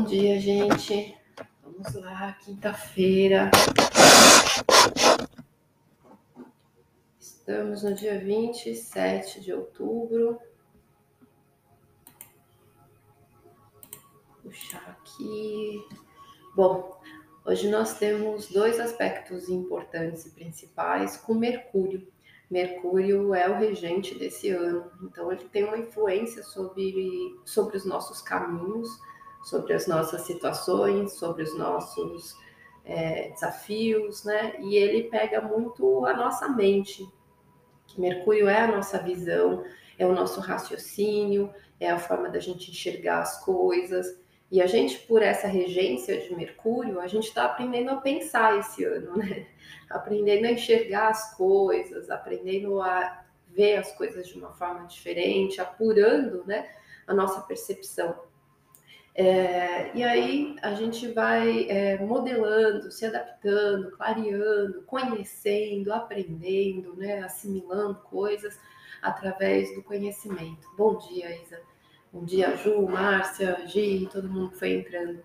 Bom dia, gente. Vamos lá, quinta-feira. Estamos no dia 27 de outubro. Vou puxar aqui. Bom, hoje nós temos dois aspectos importantes e principais com Mercúrio. Mercúrio é o regente desse ano, então ele tem uma influência sobre, sobre os nossos caminhos, sobre as nossas situações, sobre os nossos é, desafios, né? E ele pega muito a nossa mente. Mercúrio é a nossa visão, é o nosso raciocínio, é a forma da gente enxergar as coisas. E a gente, por essa regência de Mercúrio, a gente está aprendendo a pensar esse ano, né? Aprendendo a enxergar as coisas, aprendendo a ver as coisas de uma forma diferente, apurando, né, a nossa percepção. É, e aí a gente vai é, modelando, se adaptando, clareando, conhecendo, aprendendo, né, assimilando coisas através do conhecimento. Bom dia, Isa. Bom dia, Ju, Márcia, Gi, todo mundo que foi entrando.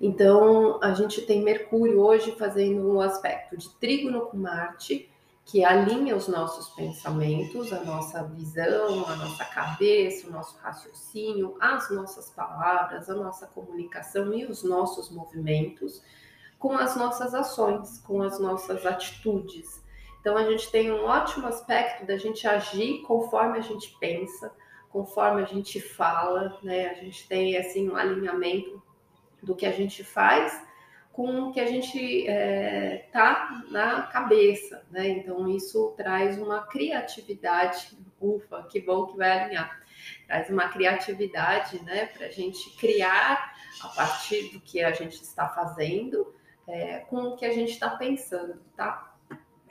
Então, a gente tem Mercúrio hoje fazendo um aspecto de trígono com Marte, que alinha os nossos pensamentos, a nossa visão, a nossa cabeça, o nosso raciocínio, as nossas palavras, a nossa comunicação e os nossos movimentos com as nossas ações, com as nossas atitudes. Então a gente tem um ótimo aspecto da gente agir conforme a gente pensa, conforme a gente fala, né? A gente tem assim um alinhamento do que a gente faz com o que a gente é, tá na cabeça, né? Então isso traz uma criatividade, ufa, que bom que vai alinhar, traz uma criatividade, né, para a gente criar a partir do que a gente está fazendo, é, com o que a gente está pensando, tá?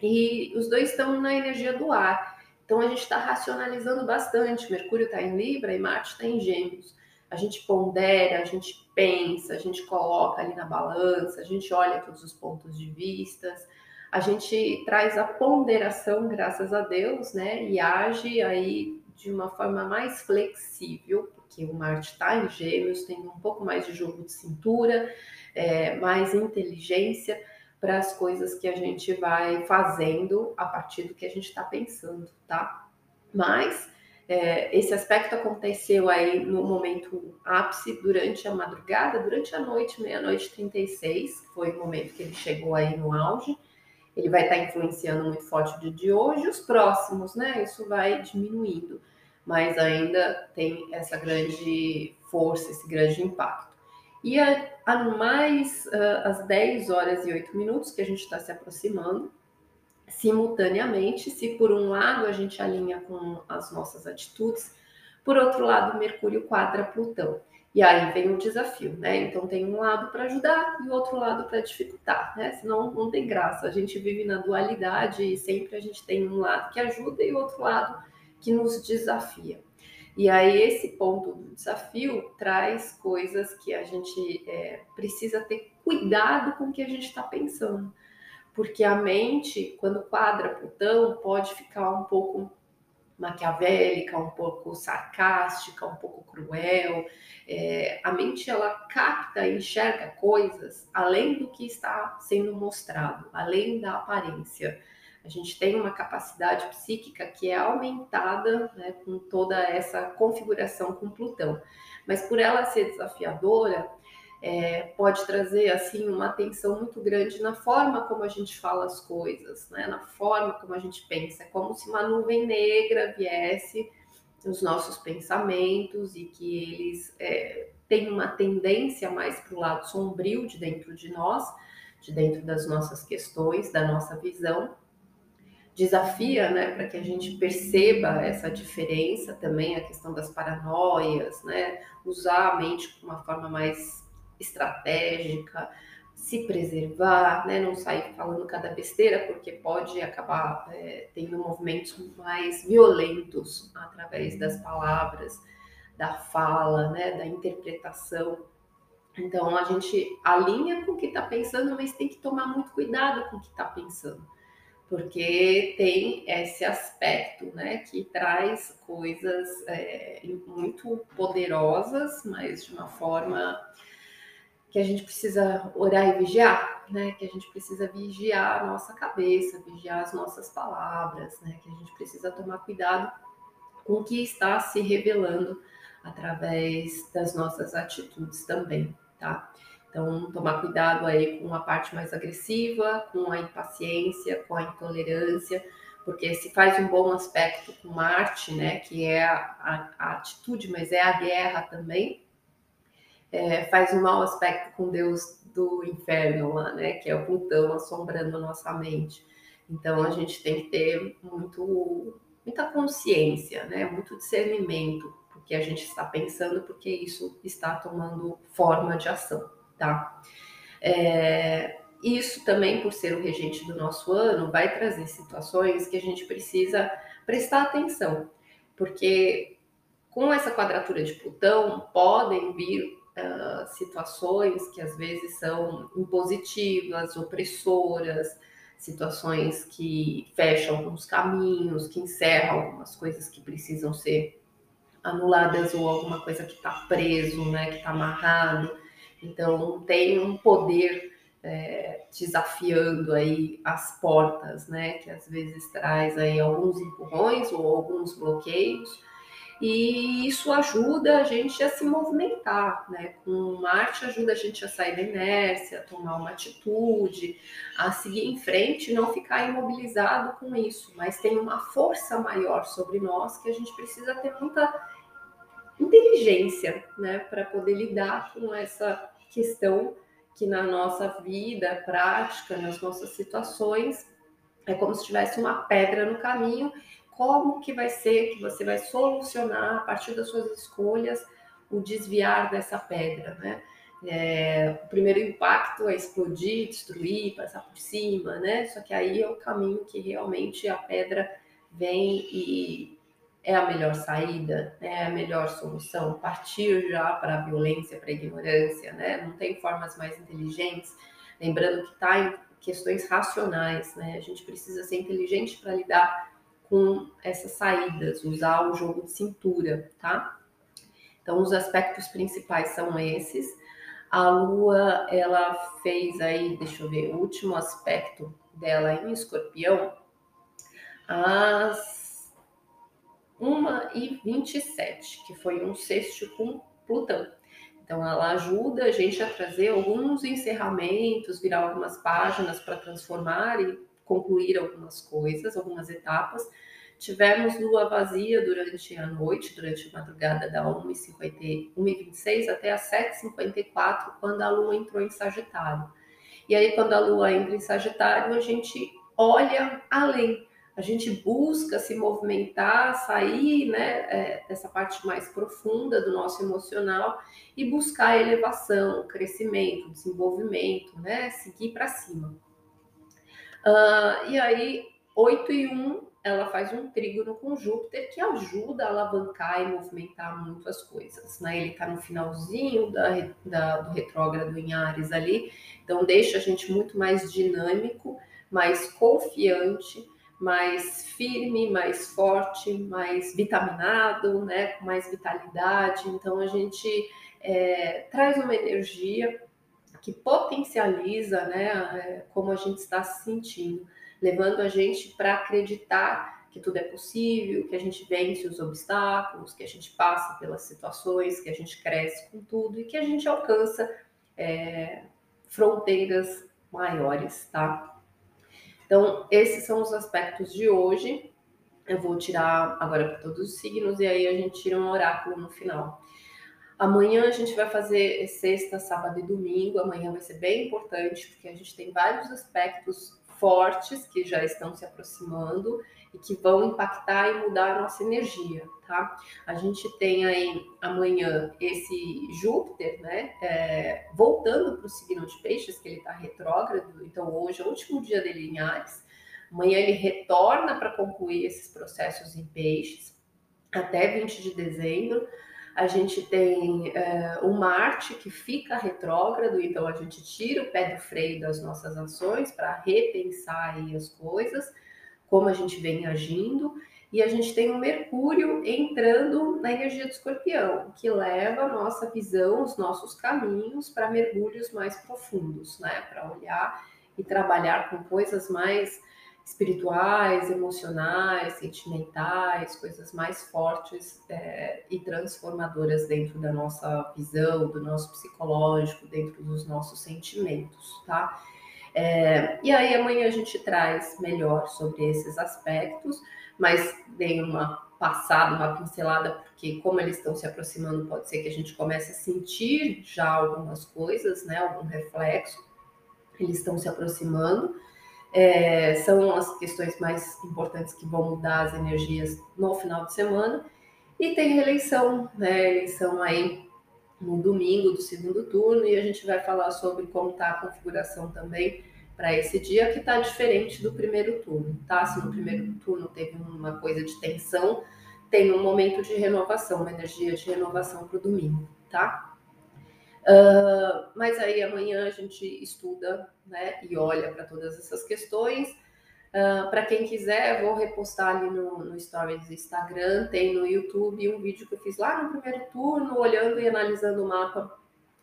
E os dois estão na energia do ar, então a gente está racionalizando bastante. Mercúrio está em Libra e Marte está em Gêmeos a gente pondera, a gente pensa, a gente coloca ali na balança, a gente olha todos os pontos de vistas, a gente traz a ponderação, graças a Deus, né? E age aí de uma forma mais flexível, porque o Marte está em Gêmeos, tem um pouco mais de jogo de cintura, é, mais inteligência para as coisas que a gente vai fazendo a partir do que a gente está pensando, tá? Mas é, esse aspecto aconteceu aí no momento ápice durante a madrugada, durante a noite, meia-noite 36, foi o momento que ele chegou aí no auge. Ele vai estar influenciando muito forte o dia de hoje, os próximos, né? Isso vai diminuindo, mas ainda tem essa grande força, esse grande impacto. E a, a mais uh, às 10 horas e 8 minutos que a gente está se aproximando, simultaneamente, se por um lado a gente alinha com as nossas atitudes, por outro lado, Mercúrio quadra Plutão. E aí vem o desafio, né? Então tem um lado para ajudar e outro lado para dificultar, né? Senão não tem graça. A gente vive na dualidade e sempre a gente tem um lado que ajuda e outro lado que nos desafia. E aí esse ponto do desafio traz coisas que a gente é, precisa ter cuidado com o que a gente está pensando porque a mente, quando quadra Plutão, pode ficar um pouco maquiavélica, um pouco sarcástica, um pouco cruel. É, a mente ela capta enxerga coisas além do que está sendo mostrado, além da aparência. A gente tem uma capacidade psíquica que é aumentada né, com toda essa configuração com Plutão. Mas por ela ser desafiadora, é, pode trazer assim uma atenção muito grande na forma como a gente fala as coisas, né? na forma como a gente pensa. É como se uma nuvem negra viesse nos nossos pensamentos e que eles é, têm uma tendência mais para o lado sombrio de dentro de nós, de dentro das nossas questões, da nossa visão. Desafia, né, para que a gente perceba essa diferença também, a questão das paranoias, né, usar a mente de uma forma mais estratégica, se preservar, né? não sair falando cada besteira, porque pode acabar é, tendo movimentos mais violentos através das palavras, da fala, né? da interpretação. Então a gente alinha com o que está pensando, mas tem que tomar muito cuidado com o que está pensando, porque tem esse aspecto, né, que traz coisas é, muito poderosas, mas de uma forma que a gente precisa orar e vigiar, né, que a gente precisa vigiar a nossa cabeça, vigiar as nossas palavras, né, que a gente precisa tomar cuidado com o que está se revelando através das nossas atitudes também, tá? Então, tomar cuidado aí com a parte mais agressiva, com a impaciência, com a intolerância, porque se faz um bom aspecto com Marte, né, que é a, a, a atitude, mas é a guerra também, é, faz um mau aspecto com Deus do inferno lá, né, que é o Plutão assombrando a nossa mente. Então, a gente tem que ter muito, muita consciência, né, muito discernimento do que a gente está pensando, porque isso está tomando forma de ação tá? É, isso também, por ser o regente do nosso ano, vai trazer situações que a gente precisa prestar atenção, porque com essa quadratura de Plutão podem vir uh, situações que às vezes são impositivas, opressoras, situações que fecham alguns caminhos, que encerram algumas coisas que precisam ser anuladas ou alguma coisa que está preso, né, que está amarrado. Então tem um poder é, desafiando aí as portas, né? Que às vezes traz aí alguns empurrões ou alguns bloqueios. E isso ajuda a gente a se movimentar, né? Com Marte ajuda a gente a sair da inércia, a tomar uma atitude, a seguir em frente, não ficar imobilizado com isso. Mas tem uma força maior sobre nós que a gente precisa ter muita inteligência, né, para poder lidar com essa questão que na nossa vida prática, nas nossas situações, é como se tivesse uma pedra no caminho. Como que vai ser que você vai solucionar a partir das suas escolhas o desviar dessa pedra, né? É, o primeiro impacto é explodir, destruir, passar por cima, né? Só que aí é o caminho que realmente a pedra vem e é a melhor saída, né? é a melhor solução, partir já para a violência, para a ignorância, né? Não tem formas mais inteligentes. Lembrando que está em questões racionais, né? A gente precisa ser inteligente para lidar com essas saídas, usar o jogo de cintura, tá? Então, os aspectos principais são esses. A Lua, ela fez aí, deixa eu ver, o último aspecto dela em Escorpião, às 1 e 27, que foi um sexto com Plutão. Então, ela ajuda a gente a trazer alguns encerramentos, virar algumas páginas para transformar e concluir algumas coisas, algumas etapas. Tivemos lua vazia durante a noite, durante a madrugada da 1h26 até as 7h54, quando a lua entrou em Sagitário. E aí, quando a lua entra em Sagitário, a gente olha além, a gente busca se movimentar, sair né, é, dessa parte mais profunda do nosso emocional e buscar elevação, crescimento, desenvolvimento, né, seguir para cima. Uh, e aí, 8 e 1, ela faz um trígono com Júpiter que ajuda a alavancar e movimentar muito as coisas. Né? Ele está no finalzinho da, da, do retrógrado em Ares ali, então deixa a gente muito mais dinâmico, mais confiante, mais firme, mais forte, mais vitaminado, né, com mais vitalidade. Então a gente é, traz uma energia que potencializa, né, é, como a gente está se sentindo, levando a gente para acreditar que tudo é possível, que a gente vence os obstáculos, que a gente passa pelas situações, que a gente cresce com tudo e que a gente alcança é, fronteiras maiores, tá? Então, esses são os aspectos de hoje. Eu vou tirar agora para todos os signos e aí a gente tira um oráculo no final. Amanhã a gente vai fazer sexta, sábado e domingo. Amanhã vai ser bem importante porque a gente tem vários aspectos fortes que já estão se aproximando e que vão impactar e mudar a nossa energia, tá? A gente tem aí amanhã esse Júpiter, né, é, voltando para o signo de Peixes, que ele está retrógrado, então hoje é o último dia dele em Ares. Amanhã ele retorna para concluir esses processos em Peixes até 20 de dezembro. A gente tem é, o Marte que fica retrógrado, então a gente tira o pé do freio das nossas ações para repensar aí as coisas, como a gente vem agindo. E a gente tem o Mercúrio entrando na energia do escorpião, que leva a nossa visão, os nossos caminhos para mergulhos mais profundos, né? Para olhar e trabalhar com coisas mais espirituais, emocionais, sentimentais, coisas mais fortes é, e transformadoras dentro da nossa visão, do nosso psicológico, dentro dos nossos sentimentos, tá? É, e aí amanhã a gente traz melhor sobre esses aspectos, mas dei uma passada, uma pincelada, porque como eles estão se aproximando, pode ser que a gente comece a sentir já algumas coisas, né? Algum reflexo. Eles estão se aproximando. É, são as questões mais importantes que vão mudar as energias no final de semana. E tem reeleição, né? Eleição aí no domingo do segundo turno, e a gente vai falar sobre como está a configuração também para esse dia, que está diferente do primeiro turno, tá? Se no primeiro turno teve uma coisa de tensão, tem um momento de renovação, uma energia de renovação para o domingo, tá? Uh, mas aí amanhã a gente estuda né, e olha para todas essas questões. Uh, para quem quiser, vou repostar ali no, no Stories do Instagram, tem no YouTube um vídeo que eu fiz lá no primeiro turno, olhando e analisando o mapa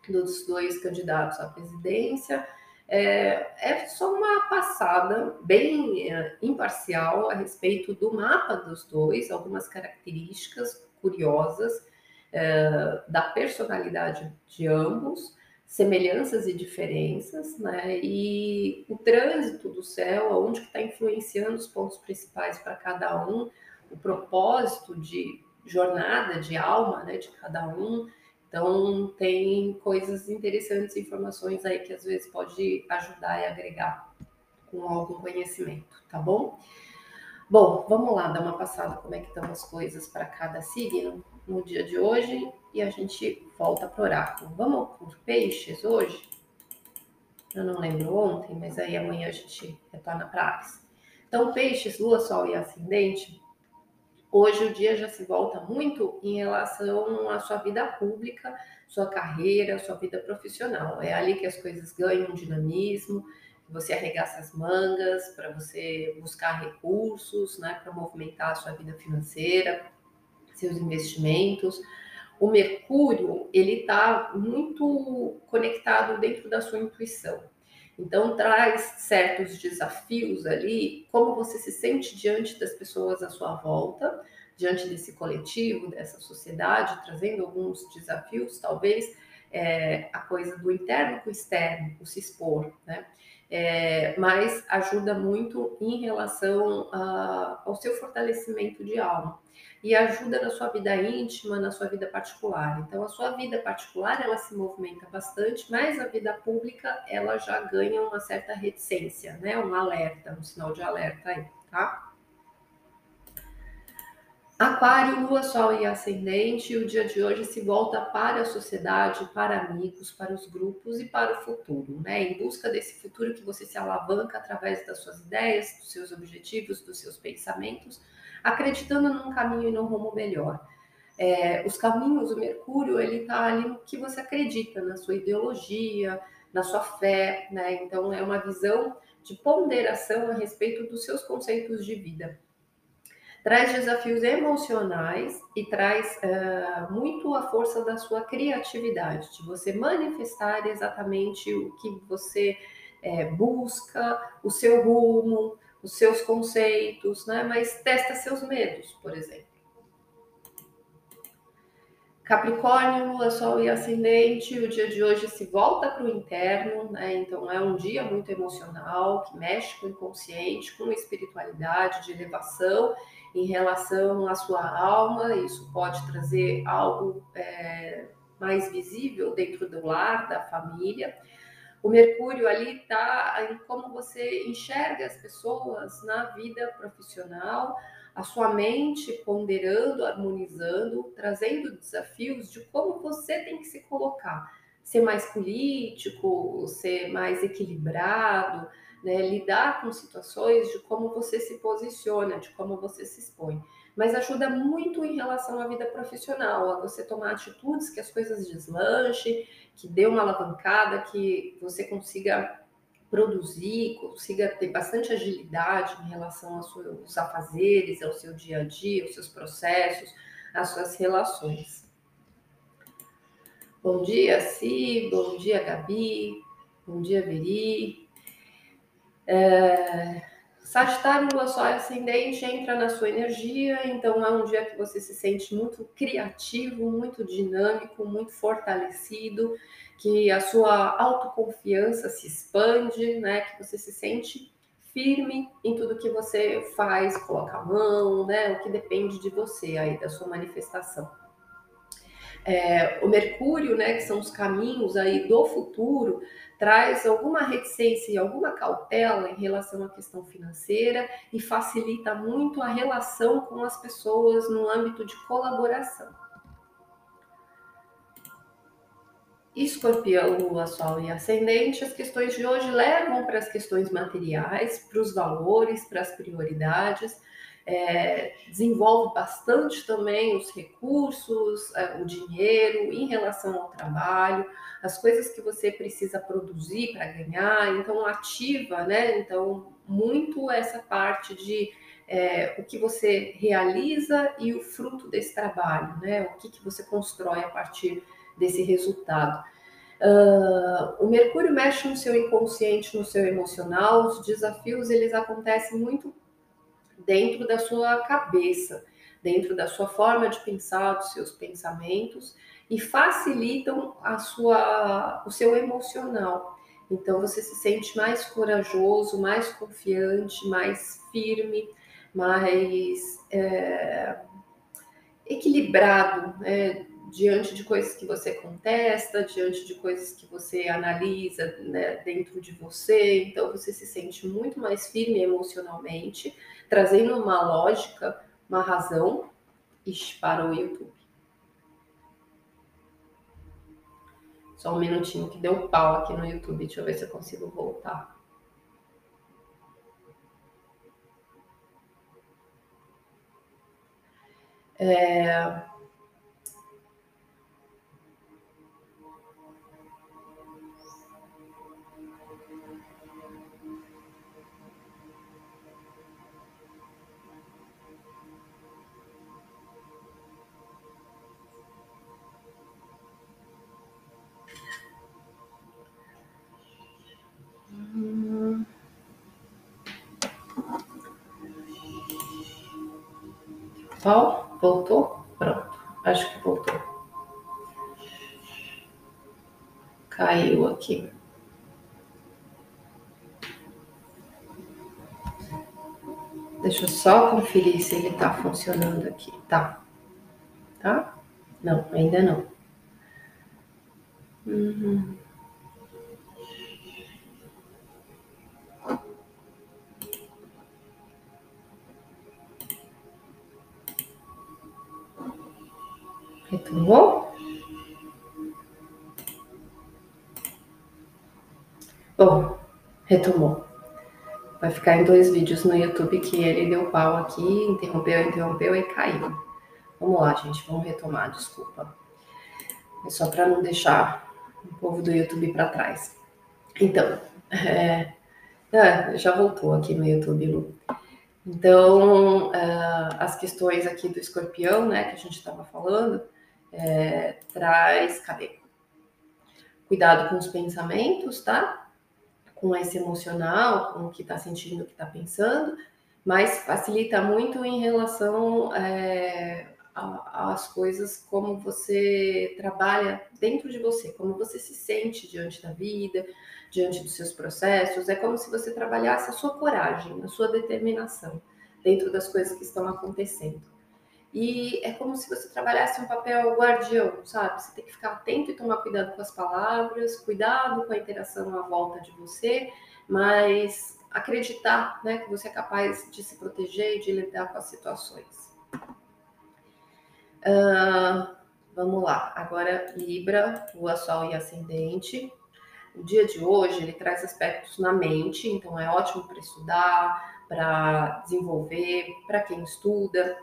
dos dois candidatos à presidência. É, é só uma passada bem é, imparcial a respeito do mapa dos dois, algumas características curiosas é, da personalidade de ambos, semelhanças e diferenças, né? E o trânsito do céu, aonde que está influenciando os pontos principais para cada um, o propósito de jornada, de alma, né, de cada um. Então tem coisas interessantes, informações aí que às vezes pode ajudar e agregar com algum conhecimento, tá bom? Bom, vamos lá dar uma passada como é que estão as coisas para cada signo no dia de hoje e a gente volta para o oráculo. Vamos por peixes hoje? Eu não lembro ontem, mas aí amanhã a gente retorna para Ares. Então, peixes, lua, sol e ascendente, hoje o dia já se volta muito em relação à sua vida pública, sua carreira, sua vida profissional. É ali que as coisas ganham dinamismo, você arregaça as mangas para você buscar recursos, né, para movimentar a sua vida financeira, seus investimentos. O Mercúrio, ele está muito conectado dentro da sua intuição. Então, traz certos desafios ali, como você se sente diante das pessoas à sua volta, diante desse coletivo, dessa sociedade, trazendo alguns desafios, talvez é, a coisa do interno com o externo, o se expor, né? É, mas ajuda muito em relação a, ao seu fortalecimento de alma e ajuda na sua vida íntima, na sua vida particular. Então, a sua vida particular ela se movimenta bastante, mas a vida pública ela já ganha uma certa reticência, né? Um alerta, um sinal de alerta aí, tá? Aquário, Lua, Sol e Ascendente, o dia de hoje se volta para a sociedade, para amigos, para os grupos e para o futuro, né? Em busca desse futuro que você se alavanca através das suas ideias, dos seus objetivos, dos seus pensamentos, acreditando num caminho e num rumo melhor. É, os caminhos, o Mercúrio, ele está ali no que você acredita, na sua ideologia, na sua fé, né? Então é uma visão de ponderação a respeito dos seus conceitos de vida. Traz desafios emocionais e traz uh, muito a força da sua criatividade, de você manifestar exatamente o que você é, busca, o seu rumo, os seus conceitos, né? Mas testa seus medos, por exemplo. Capricórnio, Sol e Ascendente, o dia de hoje se volta para o interno, né? Então é um dia muito emocional, que mexe com o inconsciente, com espiritualidade, de elevação em relação à sua alma. Isso pode trazer algo é, mais visível dentro do lar, da família. O Mercúrio ali está em como você enxerga as pessoas na vida profissional, a sua mente ponderando, harmonizando, trazendo desafios de como você tem que se colocar, ser mais político, ser mais equilibrado, né? lidar com situações de como você se posiciona, de como você se expõe. Mas ajuda muito em relação à vida profissional, a você tomar atitudes que as coisas deslanchem, que dê uma alavancada, que você consiga produzir, consiga ter bastante agilidade em relação aos seus afazeres, ao seu dia a dia, aos seus processos, às suas relações. Bom dia, Si, bom dia, Gabi, bom dia, Veri. É... Sagitário, Lua Sol Ascendente entra na sua energia, então é um dia que você se sente muito criativo, muito dinâmico, muito fortalecido, que a sua autoconfiança se expande, né? Que você se sente firme em tudo que você faz, coloca a mão, né? O que depende de você aí, da sua manifestação. É, o Mercúrio, né, que são os caminhos aí do futuro, traz alguma reticência e alguma cautela em relação à questão financeira e facilita muito a relação com as pessoas no âmbito de colaboração. Escorpião, Lua, Sol e Ascendente, as questões de hoje levam para as questões materiais, para os valores, para as prioridades, é, desenvolve bastante também os recursos, é, o dinheiro em relação ao trabalho, as coisas que você precisa produzir para ganhar, então ativa, né? Então, muito essa parte de é, o que você realiza e o fruto desse trabalho, né? O que, que você constrói a partir desse resultado. Uh, o Mercúrio mexe no seu inconsciente, no seu emocional. Os desafios eles acontecem muito dentro da sua cabeça, dentro da sua forma de pensar, dos seus pensamentos e facilitam a sua, o seu emocional. Então você se sente mais corajoso, mais confiante, mais firme, mais é, equilibrado, né? diante de coisas que você contesta, diante de coisas que você analisa né, dentro de você. Então, você se sente muito mais firme emocionalmente, trazendo uma lógica, uma razão para o YouTube. Só um minutinho que deu pau aqui no YouTube. Deixa eu ver se eu consigo voltar. É... Pau, voltou? Pronto, acho que voltou. Caiu aqui. Deixa eu só conferir se ele tá funcionando aqui. Tá. Tá? Não, ainda não. Uhum. Retomou? Bom, retomou. Vai ficar em dois vídeos no YouTube que ele deu pau aqui, interrompeu, interrompeu e caiu. Vamos lá, gente, vamos retomar, desculpa. É só para não deixar o povo do YouTube para trás. Então, é, é, já voltou aqui no YouTube, Lu. Então, uh, as questões aqui do escorpião, né, que a gente estava falando, é, traz, cadê? Cuidado com os pensamentos, tá? Com esse emocional, com o que está sentindo, o que está pensando, mas facilita muito em relação é, às coisas, como você trabalha dentro de você, como você se sente diante da vida, diante dos seus processos. É como se você trabalhasse a sua coragem, a sua determinação dentro das coisas que estão acontecendo. E é como se você trabalhasse um papel guardião, sabe? Você tem que ficar atento e tomar cuidado com as palavras, cuidado com a interação à volta de você, mas acreditar né, que você é capaz de se proteger e de lidar com as situações. Uh, vamos lá, agora Libra, Lua, Sol e Ascendente. O dia de hoje ele traz aspectos na mente, então é ótimo para estudar, para desenvolver, para quem estuda,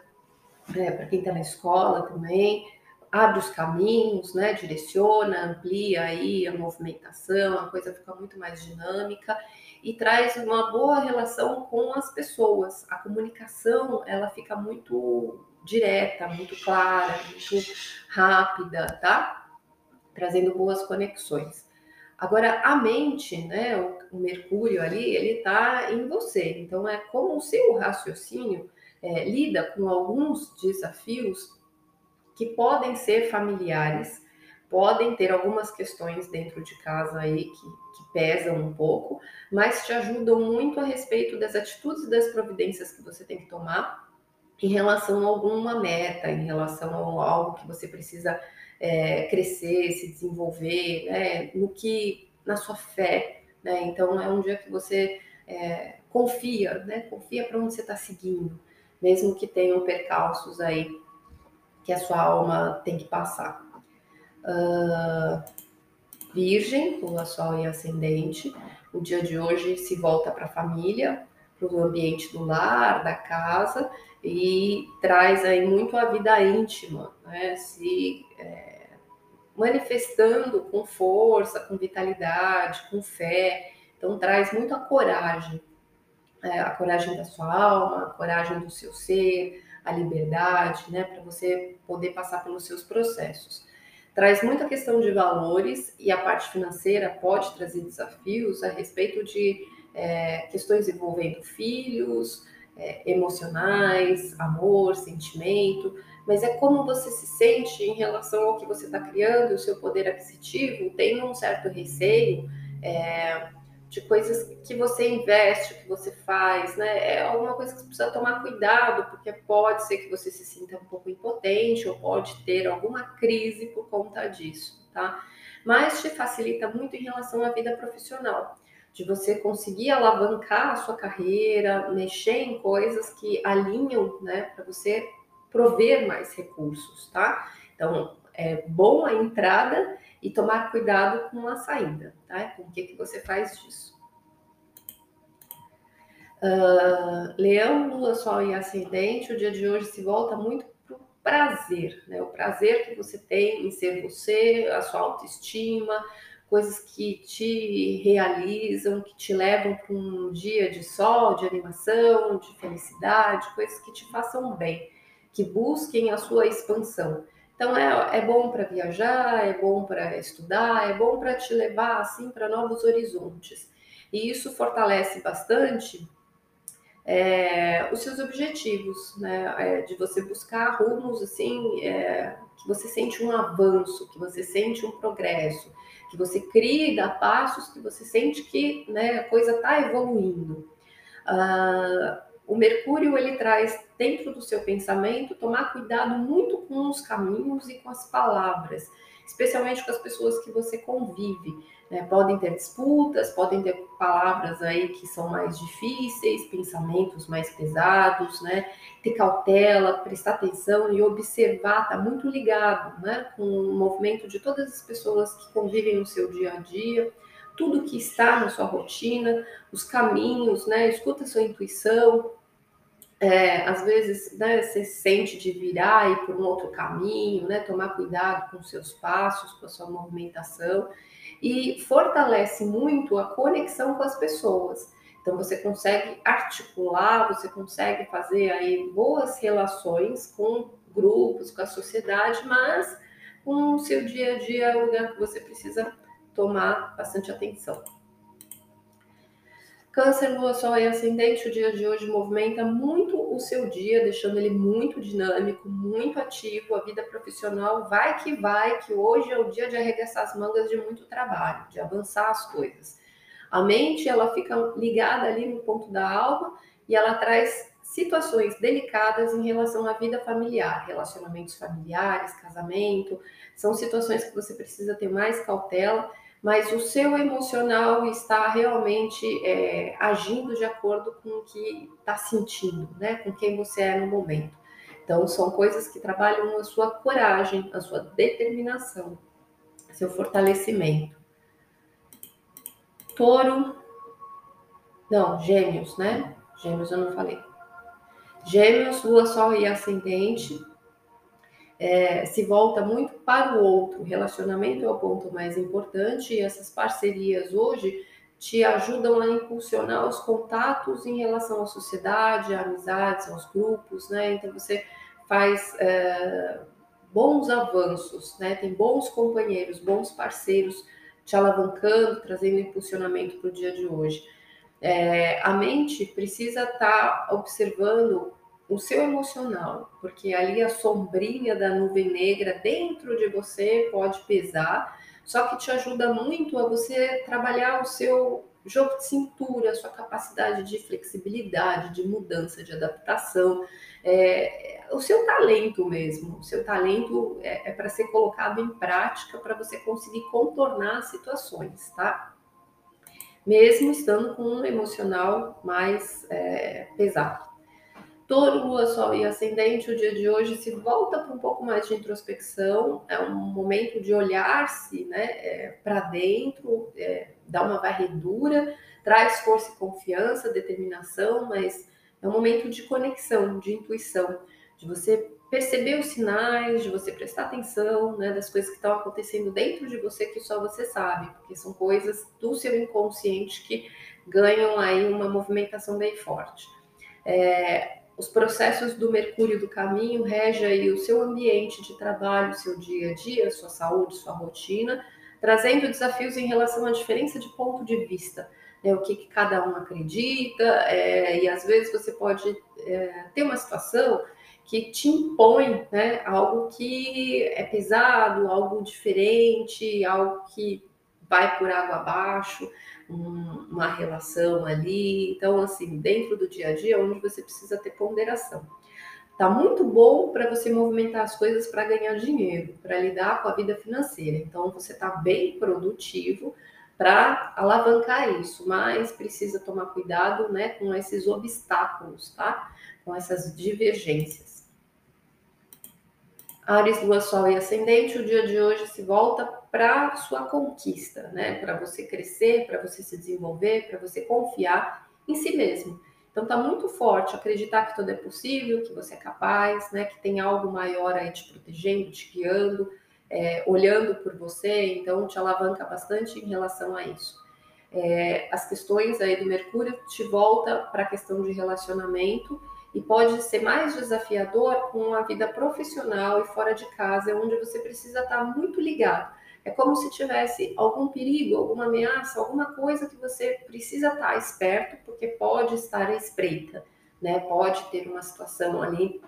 é, para quem está na escola também, abre os caminhos, né, direciona, amplia aí a movimentação, a coisa fica muito mais dinâmica e traz uma boa relação com as pessoas. A comunicação, ela fica muito direta, muito clara, muito rápida, tá? Trazendo boas conexões. Agora, a mente, né, o, o Mercúrio ali, ele está em você. Então, é como o seu raciocínio é, lida com alguns desafios que podem ser familiares, podem ter algumas questões dentro de casa aí que, que pesam um pouco, mas te ajudam muito a respeito das atitudes e das providências que você tem que tomar em relação a alguma meta, em relação a algo que você precisa é, crescer, se desenvolver, né, no que na sua fé, né? Então é um dia que você é, confia, né? Confia para onde você está seguindo, mesmo que tenham percalços aí que a sua alma tem que passar. Uh, virgem, Lua, Sol e Ascendente. O dia de hoje se volta para a família, para o ambiente do lar, da casa, e traz aí muito a vida íntima, né? Se é, manifestando com força, com vitalidade, com fé. Então traz muito a coragem, a coragem da sua alma, a coragem do seu ser, a liberdade, né? Para você poder passar pelos seus processos traz muita questão de valores e a parte financeira pode trazer desafios a respeito de é, questões envolvendo filhos, é, emocionais, amor, sentimento, mas é como você se sente em relação ao que você está criando, o seu poder aquisitivo, tem um certo receio. É, de coisas que você investe, que você faz, né? É alguma coisa que você precisa tomar cuidado, porque pode ser que você se sinta um pouco impotente ou pode ter alguma crise por conta disso, tá? Mas te facilita muito em relação à vida profissional, de você conseguir alavancar a sua carreira, mexer em coisas que alinham, né, para você prover mais recursos, tá? Então, é bom a entrada e tomar cuidado com a saída, tá? Com o que, que você faz disso. Uh, Leão, Lua, Sol e Ascendente, o dia de hoje se volta muito para o prazer, né? O prazer que você tem em ser você, a sua autoestima, coisas que te realizam, que te levam para um dia de sol, de animação, de felicidade, coisas que te façam bem, que busquem a sua expansão. Então é, é bom para viajar, é bom para estudar, é bom para te levar assim para novos horizontes. E isso fortalece bastante é, os seus objetivos, né? É, de você buscar rumos assim é, que você sente um avanço, que você sente um progresso, que você cria e dá passos que você sente que né, a coisa está evoluindo. Uh, o Mercúrio ele traz dentro do seu pensamento tomar cuidado muito com os caminhos e com as palavras, especialmente com as pessoas que você convive. Né? Podem ter disputas, podem ter palavras aí que são mais difíceis, pensamentos mais pesados, né? Ter cautela, prestar atenção e observar, tá muito ligado, né? Com o movimento de todas as pessoas que convivem no seu dia a dia tudo que está na sua rotina, os caminhos, né? Escuta a sua intuição, é, às vezes né, você sente de virar e por um outro caminho, né, tomar cuidado com seus passos, com a sua movimentação, e fortalece muito a conexão com as pessoas. Então você consegue articular, você consegue fazer aí boas relações com grupos, com a sociedade, mas com o seu dia a dia é um lugar que você precisa tomar bastante atenção. Câncer, Lua, Sol e Ascendente, o dia de hoje movimenta muito o seu dia, deixando ele muito dinâmico, muito ativo. A vida profissional vai que vai, que hoje é o dia de arregaçar as mangas de muito trabalho, de avançar as coisas. A mente, ela fica ligada ali no ponto da alma e ela traz situações delicadas em relação à vida familiar, relacionamentos familiares, casamento. São situações que você precisa ter mais cautela mas o seu emocional está realmente é, agindo de acordo com o que está sentindo, né? Com quem você é no momento. Então, são coisas que trabalham a sua coragem, a sua determinação, seu fortalecimento. Touro, não, gêmeos, né? Gêmeos eu não falei. Gêmeos, Lua, Sol e Ascendente, é, se volta muito para o outro. O relacionamento é o ponto mais importante e essas parcerias hoje te ajudam a impulsionar os contatos em relação à sociedade, à amizades, aos grupos, né? Então você faz é, bons avanços, né? Tem bons companheiros, bons parceiros te alavancando, trazendo impulsionamento para o dia de hoje. É, a mente precisa estar tá observando o seu emocional, porque ali a sombrinha da nuvem negra dentro de você pode pesar, só que te ajuda muito a você trabalhar o seu jogo de cintura, a sua capacidade de flexibilidade, de mudança, de adaptação, é, o seu talento mesmo. O seu talento é, é para ser colocado em prática para você conseguir contornar as situações, tá? Mesmo estando com um emocional mais é, pesado. Touro, Lua, Sol e Ascendente, o dia de hoje se volta para um pouco mais de introspecção, é um momento de olhar-se né, é, para dentro, é, dar uma varredura, traz força e confiança, determinação, mas é um momento de conexão, de intuição, de você perceber os sinais, de você prestar atenção né, das coisas que estão acontecendo dentro de você que só você sabe, porque são coisas do seu inconsciente que ganham aí uma movimentação bem forte. É, os processos do Mercúrio do caminho regem aí o seu ambiente de trabalho, seu dia a dia, sua saúde, sua rotina, trazendo desafios em relação à diferença de ponto de vista, né, o que, que, cada um acredita, é, e às vezes você pode é, ter uma situação que te impõe né, algo que é pesado, algo diferente, algo que vai por água abaixo um, uma relação ali. Então, assim, dentro do dia a dia, onde você precisa ter ponderação. Tá muito bom para você movimentar as coisas para ganhar dinheiro, para lidar com a vida financeira. Então, você está bem produtivo para alavancar isso, mas precisa tomar cuidado, né, com esses obstáculos, tá? Com essas divergências. Ares, Lua, Sol e Ascendente, o dia de hoje se volta para sua conquista, né? Para você crescer, para você se desenvolver, para você confiar em si mesmo. Então tá muito forte acreditar que tudo é possível, que você é capaz, né? Que tem algo maior aí te protegendo, te guiando, é, olhando por você. Então te alavanca bastante em relação a isso. É, as questões aí do Mercúrio te volta para a questão de relacionamento e pode ser mais desafiador com a vida profissional e fora de casa, onde você precisa estar muito ligado. É como se tivesse algum perigo, alguma ameaça, alguma coisa que você precisa estar esperto, porque pode estar à espreita, né? Pode ter uma situação ali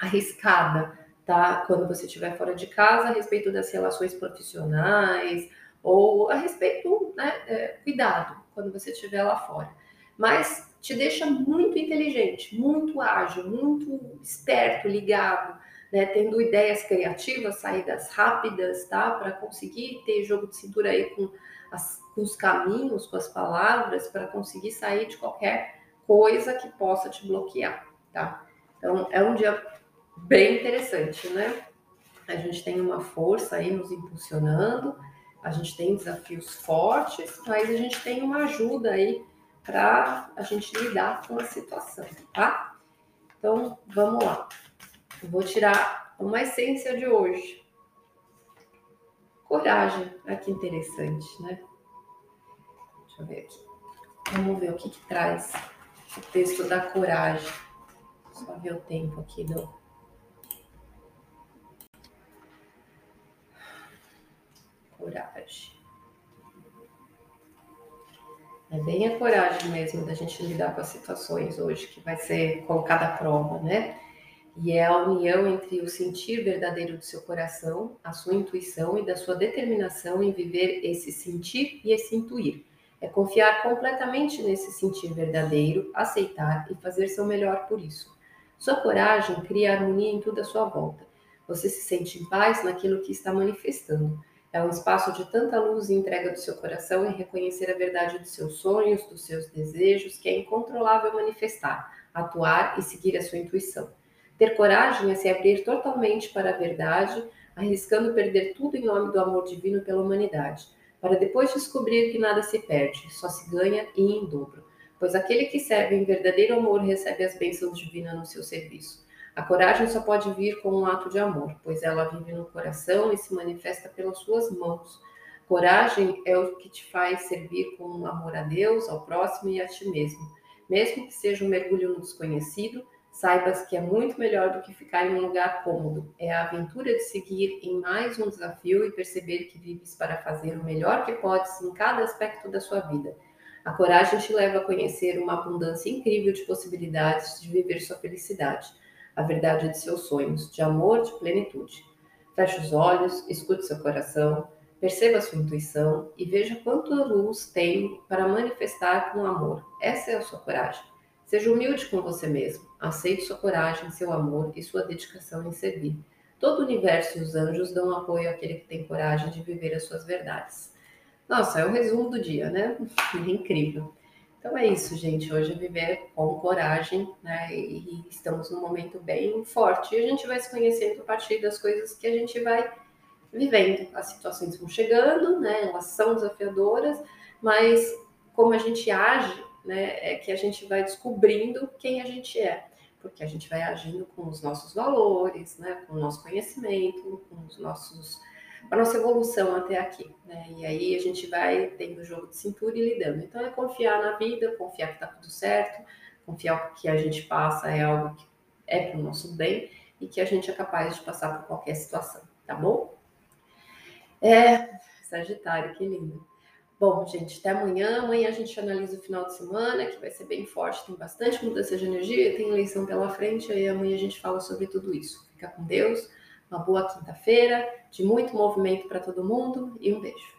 arriscada, tá? Quando você estiver fora de casa, a respeito das relações profissionais ou a respeito, né? É, cuidado quando você estiver lá fora. Mas te deixa muito inteligente, muito ágil, muito esperto, ligado, né, tendo ideias criativas, saídas rápidas, tá? Para conseguir ter jogo de cintura aí com, as, com os caminhos, com as palavras, para conseguir sair de qualquer coisa que possa te bloquear, tá? Então é um dia bem interessante, né? A gente tem uma força aí nos impulsionando, a gente tem desafios fortes, mas a gente tem uma ajuda aí para a gente lidar com a situação, tá? Então, vamos lá. Vou tirar uma essência de hoje. Coragem. Olha que interessante, né? Deixa eu ver aqui. Vamos ver o que, que traz o texto da coragem. Só ver o tempo aqui do. Coragem. É bem a coragem mesmo da gente lidar com as situações hoje que vai ser colocada à prova, né? E é a união entre o sentir verdadeiro do seu coração, a sua intuição e da sua determinação em viver esse sentir e esse intuir. É confiar completamente nesse sentir verdadeiro, aceitar e fazer seu melhor por isso. Sua coragem cria harmonia em tudo à sua volta. Você se sente em paz naquilo que está manifestando. É um espaço de tanta luz e entrega do seu coração em reconhecer a verdade dos seus sonhos, dos seus desejos, que é incontrolável manifestar, atuar e seguir a sua intuição. Ter coragem é se abrir totalmente para a verdade, arriscando perder tudo em nome do amor divino pela humanidade, para depois descobrir que nada se perde, só se ganha e em dobro. pois aquele que serve em verdadeiro amor recebe as bênçãos divinas no seu serviço. A coragem só pode vir com um ato de amor, pois ela vive no coração e se manifesta pelas suas mãos. Coragem é o que te faz servir com amor a Deus, ao próximo e a ti mesmo. Mesmo que seja um mergulho no desconhecido, saibas que é muito melhor do que ficar em um lugar cômodo. É a aventura de seguir em mais um desafio e perceber que vives para fazer o melhor que podes em cada aspecto da sua vida. A coragem te leva a conhecer uma abundância incrível de possibilidades de viver sua felicidade, a verdade de seus sonhos, de amor, de plenitude. Feche os olhos, escute seu coração Perceba sua intuição e veja quanto luz tem para manifestar com amor. Essa é a sua coragem. Seja humilde com você mesmo. Aceite sua coragem, seu amor e sua dedicação em servir. Todo o universo e os anjos dão apoio àquele que tem coragem de viver as suas verdades. Nossa, é o resumo do dia, né? É incrível. Então é isso, gente. Hoje é viver com coragem, né? E estamos num momento bem forte. E a gente vai se conhecendo a partir das coisas que a gente vai vivendo. As situações vão chegando, né? Elas são desafiadoras, mas como a gente age, né? É que a gente vai descobrindo quem a gente é. Porque a gente vai agindo com os nossos valores, né? Com o nosso conhecimento, com os nossos a nossa evolução até aqui, né? E aí a gente vai tendo jogo de cintura e lidando. Então é confiar na vida, confiar que tá tudo certo, confiar que a gente passa é algo que é para o nosso bem e que a gente é capaz de passar por qualquer situação, tá bom? É, Sagitário, que lindo. Bom, gente, até amanhã. Amanhã a gente analisa o final de semana, que vai ser bem forte, tem bastante mudança de energia, tem eleição pela frente, aí amanhã a gente fala sobre tudo isso. Fica com Deus, uma boa quinta-feira, de muito movimento para todo mundo e um beijo.